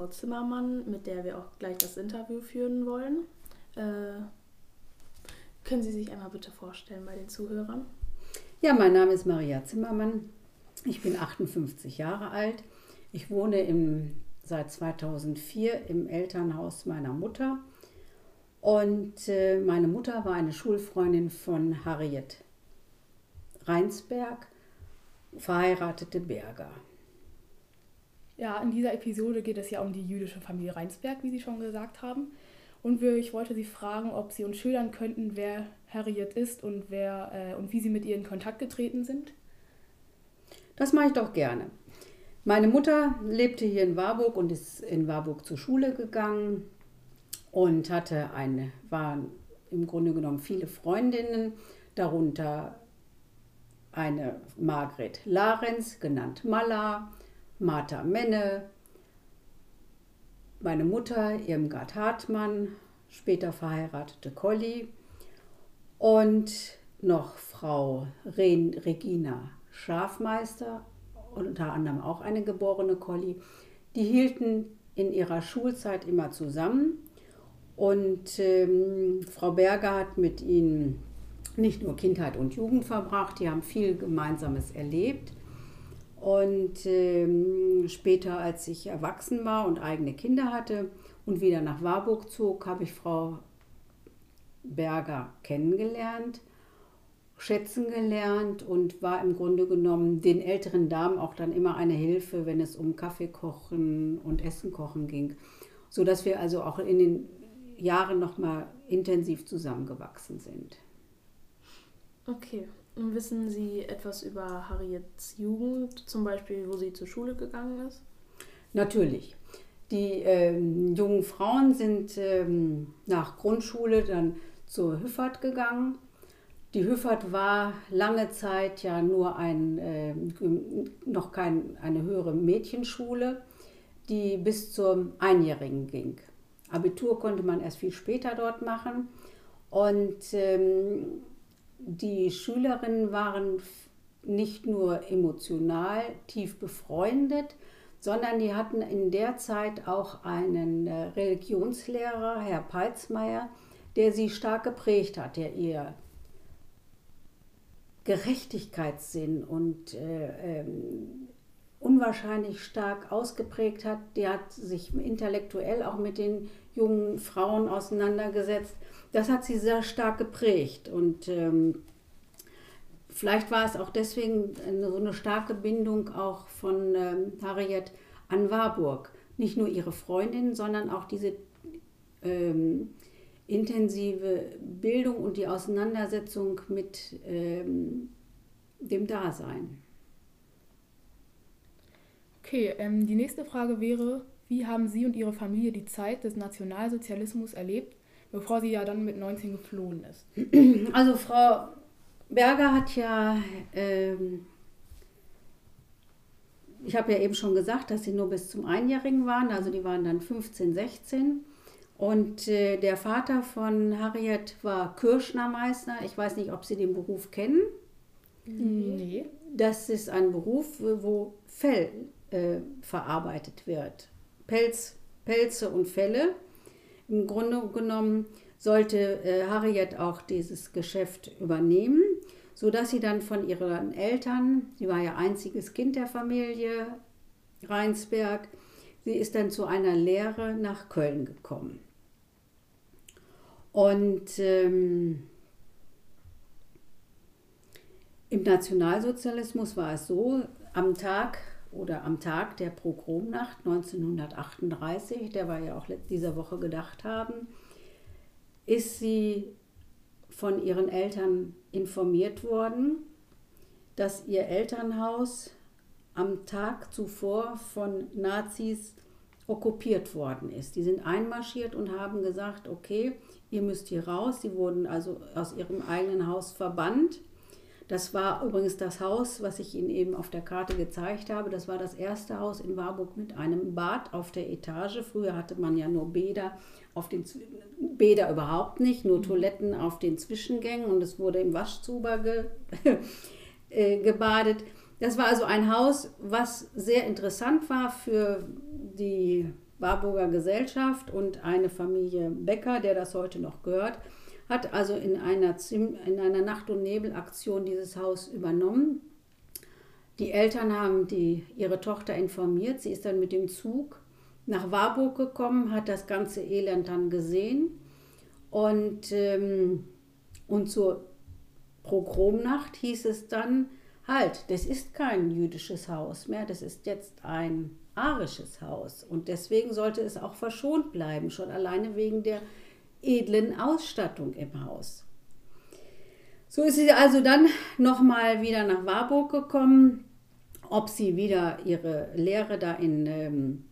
Frau Zimmermann, mit der wir auch gleich das Interview führen wollen. Äh, können Sie sich einmal bitte vorstellen bei den Zuhörern? Ja, mein Name ist Maria Zimmermann. Ich bin 58 Jahre alt. Ich wohne im, seit 2004 im Elternhaus meiner Mutter. Und äh, meine Mutter war eine Schulfreundin von Harriet Reinsberg, verheiratete Berger. Ja, in dieser Episode geht es ja um die jüdische Familie Reinsberg, wie Sie schon gesagt haben. Und ich wollte Sie fragen, ob Sie uns schildern könnten, wer Harriet ist und, wer, äh, und wie Sie mit ihr in Kontakt getreten sind. Das mache ich doch gerne. Meine Mutter lebte hier in Warburg und ist in Warburg zur Schule gegangen und hatte eine, waren im Grunde genommen viele Freundinnen, darunter eine Margret Larenz, genannt Malla, Martha Menne, meine Mutter Irmgard Hartmann, später verheiratete Colli und noch Frau Ren Regina Schafmeister, unter anderem auch eine geborene Colli. Die hielten in ihrer Schulzeit immer zusammen und ähm, Frau Berger hat mit ihnen nicht nur Kindheit und Jugend verbracht, die haben viel Gemeinsames erlebt. Und ähm, später, als ich erwachsen war und eigene Kinder hatte und wieder nach Warburg zog, habe ich Frau Berger kennengelernt, schätzen gelernt und war im Grunde genommen den älteren Damen auch dann immer eine Hilfe, wenn es um Kaffee kochen und Essen kochen ging, so dass wir also auch in den Jahren noch mal intensiv zusammengewachsen sind. Okay. Wissen Sie etwas über Harriets Jugend, zum Beispiel, wo sie zur Schule gegangen ist? Natürlich. Die ähm, jungen Frauen sind ähm, nach Grundschule dann zur Hüffert gegangen. Die Hüffert war lange Zeit ja nur ein, äh, noch kein, eine höhere Mädchenschule, die bis zum Einjährigen ging. Abitur konnte man erst viel später dort machen. Und ähm, die Schülerinnen waren nicht nur emotional tief befreundet, sondern die hatten in der Zeit auch einen äh, Religionslehrer, Herr Peitzmeier, der sie stark geprägt hat, der ihr Gerechtigkeitssinn und äh, ähm, unwahrscheinlich stark ausgeprägt hat. Der hat sich intellektuell auch mit den jungen Frauen auseinandergesetzt das hat sie sehr stark geprägt. Und ähm, vielleicht war es auch deswegen so eine starke Bindung auch von ähm, Harriet an Warburg. Nicht nur ihre Freundin, sondern auch diese ähm, intensive Bildung und die Auseinandersetzung mit ähm, dem Dasein. Okay, ähm, die nächste Frage wäre, wie haben Sie und Ihre Familie die Zeit des Nationalsozialismus erlebt bevor sie ja dann mit 19 geflohen ist. Also Frau Berger hat ja, ähm, ich habe ja eben schon gesagt, dass sie nur bis zum Einjährigen waren, also die waren dann 15, 16. Und äh, der Vater von Harriet war Kirschnermeister. Ich weiß nicht, ob Sie den Beruf kennen. Nee. Das ist ein Beruf, wo Fell äh, verarbeitet wird. Pelz, Pelze und Felle. Im Grunde genommen sollte äh, Harriet auch dieses Geschäft übernehmen, sodass sie dann von ihren Eltern, sie war ja einziges Kind der Familie Rheinsberg, sie ist dann zu einer Lehre nach Köln gekommen. Und ähm, im Nationalsozialismus war es so, am Tag oder am Tag der Progromnacht 1938, der wir ja auch dieser Woche gedacht haben, ist sie von ihren Eltern informiert worden, dass ihr Elternhaus am Tag zuvor von Nazis okkupiert worden ist. Die sind einmarschiert und haben gesagt, okay, ihr müsst hier raus. Sie wurden also aus ihrem eigenen Haus verbannt das war übrigens das Haus, was ich Ihnen eben auf der Karte gezeigt habe. Das war das erste Haus in Warburg mit einem Bad auf der Etage. Früher hatte man ja nur Bäder auf den Bäder überhaupt nicht, nur mhm. Toiletten auf den Zwischengängen und es wurde im Waschzuber ge, äh, gebadet. Das war also ein Haus, was sehr interessant war für die Warburger Gesellschaft und eine Familie Becker, der das heute noch gehört, hat also in einer, in einer Nacht- und Nebelaktion dieses Haus übernommen. Die Eltern haben die, ihre Tochter informiert. Sie ist dann mit dem Zug nach Warburg gekommen, hat das ganze Elend dann gesehen und, ähm, und zur Pogromnacht hieß es dann, halt, das ist kein jüdisches Haus mehr, das ist jetzt ein arisches Haus. Und deswegen sollte es auch verschont bleiben, schon alleine wegen der edlen Ausstattung im Haus. So ist sie also dann nochmal wieder nach Warburg gekommen. Ob sie wieder ihre Lehre da in ähm,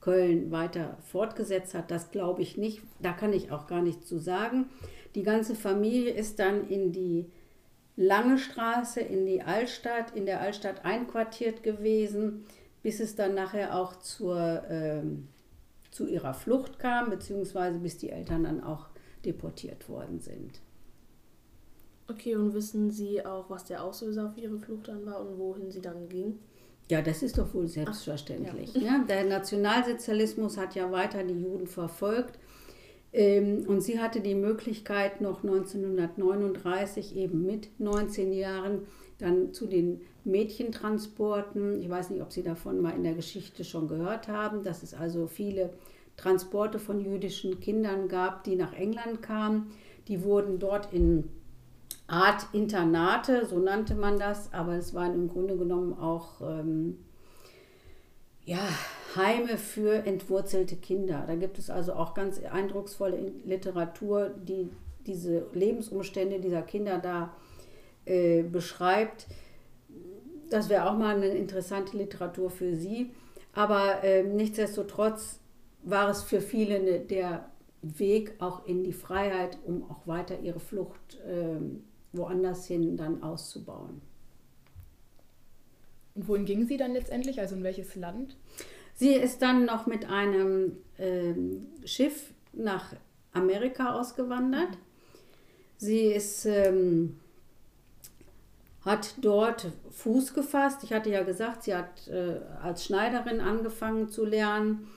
Köln weiter fortgesetzt hat, das glaube ich nicht. Da kann ich auch gar nichts zu sagen. Die ganze Familie ist dann in die Lange Straße, in die Altstadt, in der Altstadt einquartiert gewesen, bis es dann nachher auch zur, ähm, zu ihrer Flucht kam, beziehungsweise bis die Eltern dann auch deportiert worden sind. Okay, und wissen Sie auch, was der Auslöser für Ihre Flucht dann war und wohin sie dann ging? Ja, das ist doch wohl selbstverständlich. Ach, ja. Ja, der Nationalsozialismus hat ja weiter die Juden verfolgt. Ähm, und sie hatte die Möglichkeit, noch 1939 eben mit 19 Jahren dann zu den Mädchentransporten, ich weiß nicht, ob Sie davon mal in der Geschichte schon gehört haben, dass es also viele Transporte von jüdischen Kindern gab, die nach England kamen. Die wurden dort in Art Internate, so nannte man das, aber es waren im Grunde genommen auch ähm, ja, Heime für entwurzelte Kinder. Da gibt es also auch ganz eindrucksvolle Literatur, die diese Lebensumstände dieser Kinder da äh, beschreibt. Das wäre auch mal eine interessante Literatur für Sie. Aber äh, nichtsdestotrotz war es für viele eine, der Weg auch in die Freiheit, um auch weiter ihre Flucht äh, woanders hin dann auszubauen. Und wohin ging sie dann letztendlich? Also in welches Land? Sie ist dann noch mit einem äh, Schiff nach Amerika ausgewandert. Sie ist, ähm, hat dort Fuß gefasst. Ich hatte ja gesagt, sie hat äh, als Schneiderin angefangen zu lernen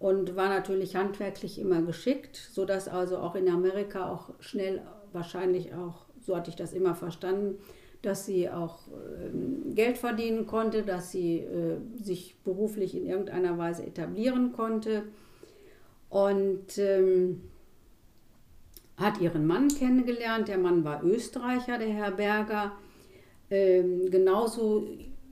und war natürlich handwerklich immer geschickt, sodass also auch in Amerika auch schnell wahrscheinlich auch so hatte ich das immer verstanden, dass sie auch äh, Geld verdienen konnte, dass sie äh, sich beruflich in irgendeiner Weise etablieren konnte und ähm, hat ihren Mann kennengelernt. Der Mann war Österreicher, der Herr Berger. Ähm, genauso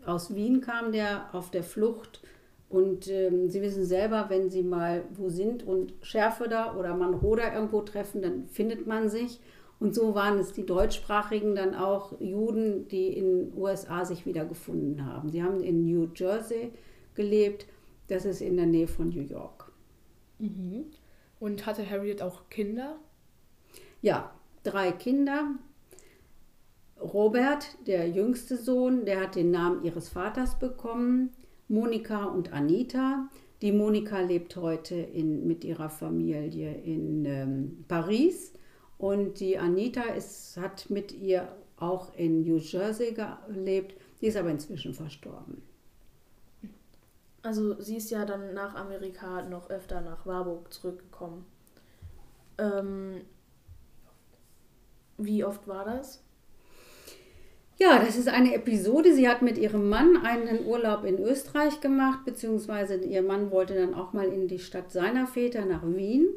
aus Wien kam der auf der Flucht. Und ähm, Sie wissen selber, wenn Sie mal wo sind und Schärfe da oder Manroda irgendwo treffen, dann findet man sich. Und so waren es die deutschsprachigen dann auch Juden, die in den USA sich wiedergefunden haben. Sie haben in New Jersey gelebt, das ist in der Nähe von New York. Mhm. Und hatte Harriet auch Kinder? Ja, drei Kinder. Robert, der jüngste Sohn, der hat den Namen ihres Vaters bekommen. Monika und Anita. Die Monika lebt heute in, mit ihrer Familie in ähm, Paris und die Anita ist, hat mit ihr auch in New Jersey gelebt. Die ist aber inzwischen verstorben. Also sie ist ja dann nach Amerika noch öfter nach Warburg zurückgekommen. Ähm, wie oft war das? Ja, das ist eine Episode. Sie hat mit ihrem Mann einen Urlaub in Österreich gemacht, beziehungsweise ihr Mann wollte dann auch mal in die Stadt seiner Väter nach Wien.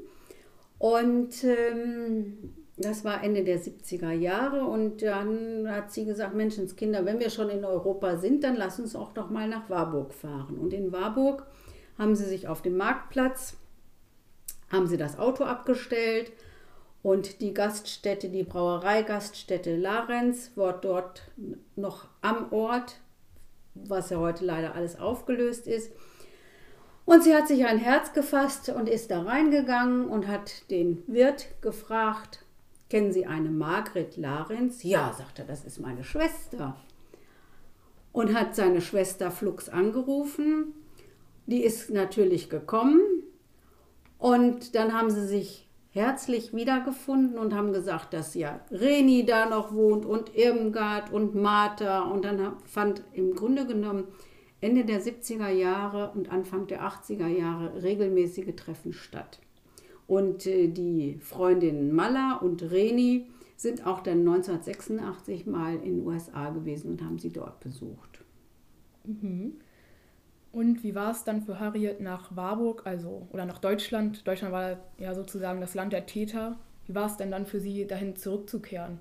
Und ähm, das war Ende der 70er Jahre und dann hat sie gesagt, Menschenskinder, wenn wir schon in Europa sind, dann lass uns auch doch mal nach Warburg fahren. Und in Warburg haben sie sich auf dem Marktplatz, haben sie das Auto abgestellt und die Gaststätte, die Brauereigaststätte Larenz, war dort noch am Ort, was ja heute leider alles aufgelöst ist. Und sie hat sich ein Herz gefasst und ist da reingegangen und hat den Wirt gefragt, kennen Sie eine Margret Larenz? Ja, sagt er, das ist meine Schwester. Und hat seine Schwester Flux angerufen. Die ist natürlich gekommen. Und dann haben sie sich herzlich wiedergefunden und haben gesagt, dass ja Reni da noch wohnt und Irmgard und Martha. Und dann fand im Grunde genommen Ende der 70er Jahre und Anfang der 80er Jahre regelmäßige Treffen statt. Und äh, die Freundinnen Malla und Reni sind auch dann 1986 mal in den USA gewesen und haben sie dort besucht. Mhm. Und wie war es dann für Harriet nach Warburg, also oder nach Deutschland? Deutschland war ja sozusagen das Land der Täter. Wie war es denn dann für sie, dahin zurückzukehren?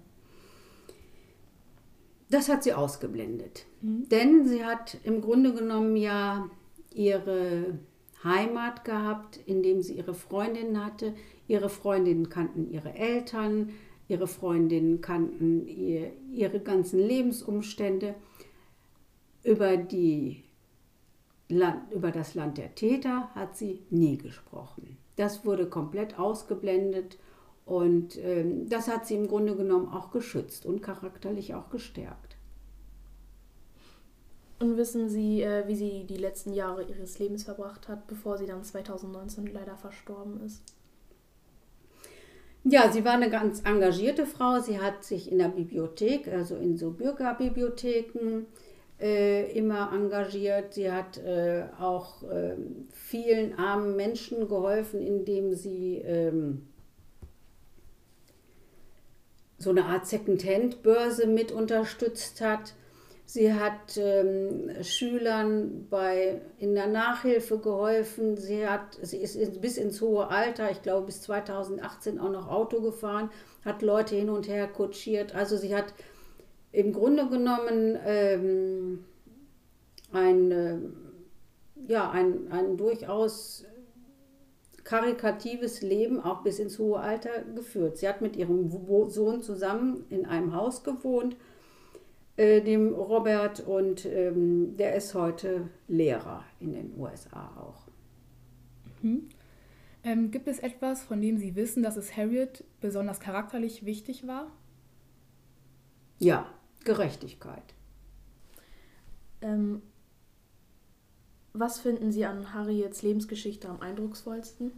Das hat sie ausgeblendet. Mhm. Denn sie hat im Grunde genommen ja ihre Heimat gehabt, indem sie ihre Freundinnen hatte. Ihre Freundinnen kannten ihre Eltern, ihre Freundinnen kannten ihr, ihre ganzen Lebensumstände. Über, die Land, über das Land der Täter hat sie nie gesprochen. Das wurde komplett ausgeblendet und ähm, das hat sie im Grunde genommen auch geschützt und charakterlich auch gestärkt. Und wissen Sie, äh, wie sie die letzten Jahre ihres Lebens verbracht hat, bevor sie dann 2019 leider verstorben ist? Ja, sie war eine ganz engagierte Frau. Sie hat sich in der Bibliothek, also in so Bürgerbibliotheken, äh, immer engagiert. Sie hat äh, auch äh, vielen armen Menschen geholfen, indem sie ähm, so eine Art Second-Hand-Börse mit unterstützt hat. Sie hat ähm, Schülern bei, in der Nachhilfe geholfen. Sie, hat, sie ist bis ins hohe Alter, ich glaube bis 2018 auch noch Auto gefahren, hat Leute hin und her kutschiert. Also sie hat im Grunde genommen ähm, ein, äh, ja, ein, ein durchaus karikatives Leben auch bis ins hohe Alter geführt. Sie hat mit ihrem Sohn zusammen in einem Haus gewohnt, äh, dem Robert, und ähm, der ist heute Lehrer in den USA auch. Mhm. Ähm, gibt es etwas, von dem Sie wissen, dass es Harriet besonders charakterlich wichtig war? Ja, Gerechtigkeit. Ähm, was finden Sie an Harriets Lebensgeschichte am eindrucksvollsten?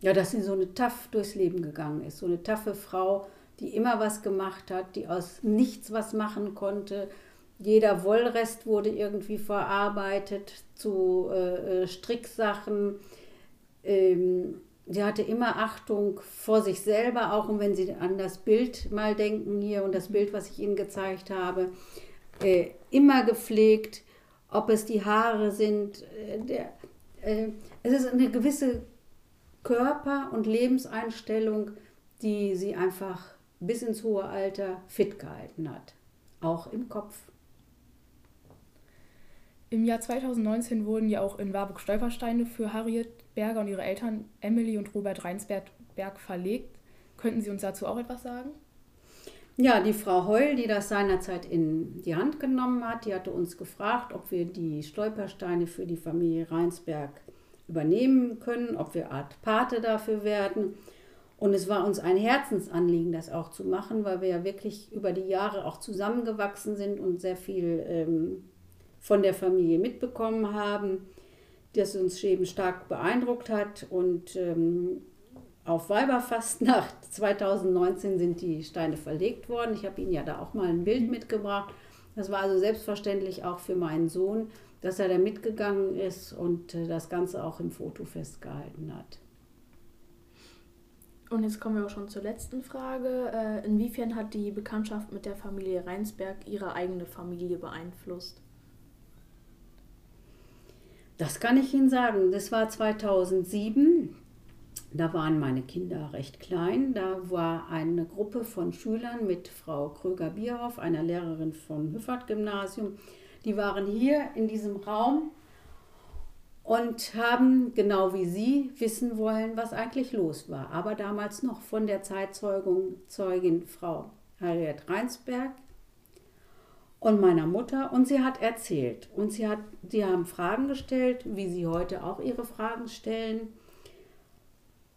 Ja, dass sie so eine tough durchs Leben gegangen ist. So eine taffe Frau, die immer was gemacht hat, die aus nichts was machen konnte. Jeder Wollrest wurde irgendwie verarbeitet zu äh, äh Stricksachen. Ähm, sie hatte immer Achtung vor sich selber, auch und wenn Sie an das Bild mal denken hier und das Bild, was ich Ihnen gezeigt habe, äh, immer gepflegt ob es die Haare sind. Äh, der, äh, es ist eine gewisse Körper- und Lebenseinstellung, die sie einfach bis ins hohe Alter fit gehalten hat, auch im Kopf. Im Jahr 2019 wurden ja auch in Warburg Stolpersteine für Harriet Berger und ihre Eltern Emily und Robert Reinsberg verlegt. Könnten Sie uns dazu auch etwas sagen? Ja, die Frau Heul, die das seinerzeit in die Hand genommen hat, die hatte uns gefragt, ob wir die Stolpersteine für die Familie Reinsberg übernehmen können, ob wir Art Pate dafür werden. Und es war uns ein Herzensanliegen, das auch zu machen, weil wir ja wirklich über die Jahre auch zusammengewachsen sind und sehr viel ähm, von der Familie mitbekommen haben, das uns eben stark beeindruckt hat. Und ähm, auf Weiberfastnacht 2019 sind die Steine verlegt worden. Ich habe Ihnen ja da auch mal ein Bild mitgebracht. Das war also selbstverständlich auch für meinen Sohn, dass er da mitgegangen ist und äh, das Ganze auch im Foto festgehalten hat. Und jetzt kommen wir auch schon zur letzten Frage. Äh, inwiefern hat die Bekanntschaft mit der Familie Reinsberg ihre eigene Familie beeinflusst? Das kann ich Ihnen sagen. Das war 2007. Da waren meine Kinder recht klein. Da war eine Gruppe von Schülern mit Frau Kröger-Bierhoff, einer Lehrerin vom Hüffert-Gymnasium. Die waren hier in diesem Raum und haben genau wie Sie wissen wollen, was eigentlich los war. Aber damals noch von der Zeitzeugung Zeugin Frau Harriet Reinsberg und meiner Mutter. Und sie hat erzählt. Und sie, hat, sie haben Fragen gestellt, wie sie heute auch ihre Fragen stellen.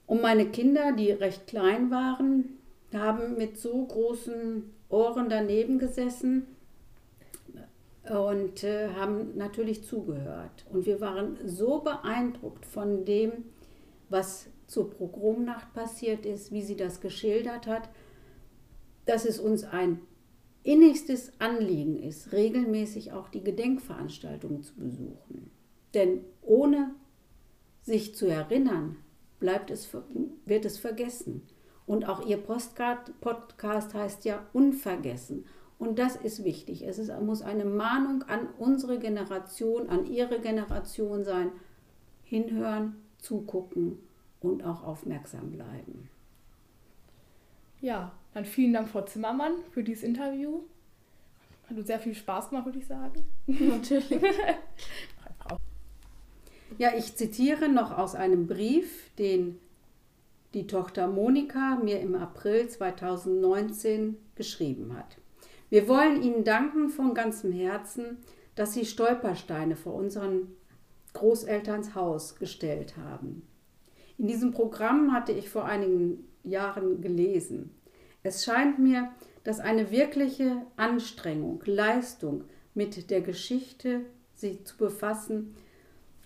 Und meine Kinder, die recht klein waren, haben mit so großen Ohren daneben gesessen und äh, haben natürlich zugehört. Und wir waren so beeindruckt von dem, was zur Pogromnacht passiert ist, wie sie das geschildert hat, dass es uns ein innigstes Anliegen ist, regelmäßig auch die Gedenkveranstaltungen zu besuchen. Denn ohne sich zu erinnern, bleibt es, wird es vergessen. Und auch Ihr Podcast heißt ja Unvergessen. Und das ist wichtig. Es ist, muss eine Mahnung an unsere Generation, an Ihre Generation sein. Hinhören, zugucken und auch aufmerksam bleiben. Ja, dann vielen Dank, Frau Zimmermann, für dieses Interview. Hat uns sehr viel Spaß gemacht, würde ich sagen. Natürlich. ja, ich zitiere noch aus einem Brief, den die Tochter Monika mir im April 2019 geschrieben hat. Wir wollen Ihnen danken von ganzem Herzen, dass Sie Stolpersteine vor unseren Großelterns Haus gestellt haben. In diesem Programm hatte ich vor einigen Jahren gelesen. Es scheint mir, dass eine wirkliche Anstrengung, Leistung mit der Geschichte sich zu befassen,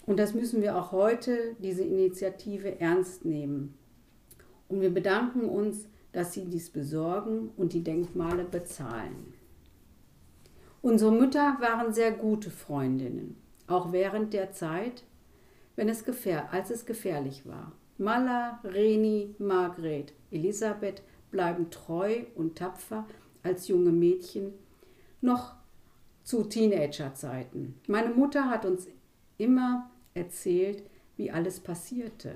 und das müssen wir auch heute, diese Initiative ernst nehmen. Und wir bedanken uns, dass Sie dies besorgen und die Denkmale bezahlen. Unsere Mütter waren sehr gute Freundinnen, auch während der Zeit, wenn es als es gefährlich war. Malla, Reni, Margret, Elisabeth bleiben treu und tapfer als junge Mädchen noch zu Teenagerzeiten. Meine Mutter hat uns immer erzählt, wie alles passierte.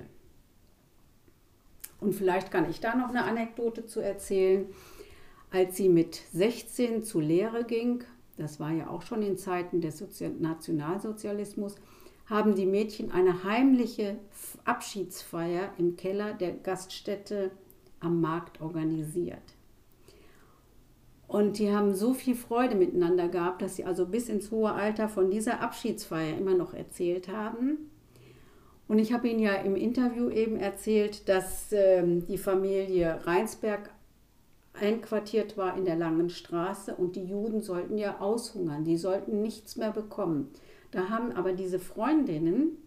Und vielleicht kann ich da noch eine Anekdote zu erzählen. Als sie mit 16 zur Lehre ging, das war ja auch schon in Zeiten des Nationalsozialismus, haben die Mädchen eine heimliche Abschiedsfeier im Keller der Gaststätte am Markt organisiert. Und die haben so viel Freude miteinander gehabt, dass sie also bis ins hohe Alter von dieser Abschiedsfeier immer noch erzählt haben. Und ich habe Ihnen ja im Interview eben erzählt, dass ähm, die Familie Reinsberg einquartiert war in der Langen Straße und die Juden sollten ja aushungern, die sollten nichts mehr bekommen. Da haben aber diese Freundinnen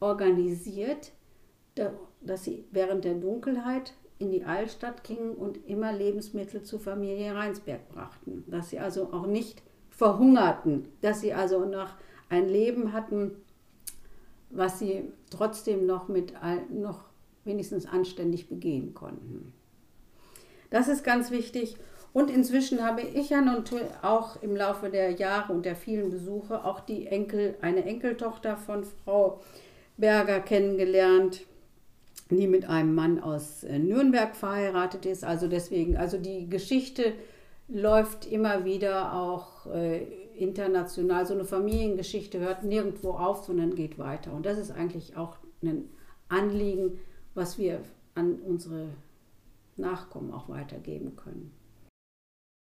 organisiert, dass sie während der Dunkelheit in die Altstadt gingen und immer Lebensmittel zur Familie Reinsberg brachten. Dass sie also auch nicht verhungerten, dass sie also noch ein Leben hatten, was sie trotzdem noch mit noch wenigstens anständig begehen konnten. Das ist ganz wichtig. Und inzwischen habe ich ja nun auch im Laufe der Jahre und der vielen Besuche auch die Enkel, eine Enkeltochter von Frau Berger kennengelernt, die mit einem Mann aus äh, Nürnberg verheiratet ist. Also deswegen, also die Geschichte läuft immer wieder auch äh, international. So eine Familiengeschichte hört nirgendwo auf, sondern geht weiter. Und das ist eigentlich auch ein Anliegen, was wir an unsere Nachkommen auch weitergeben können.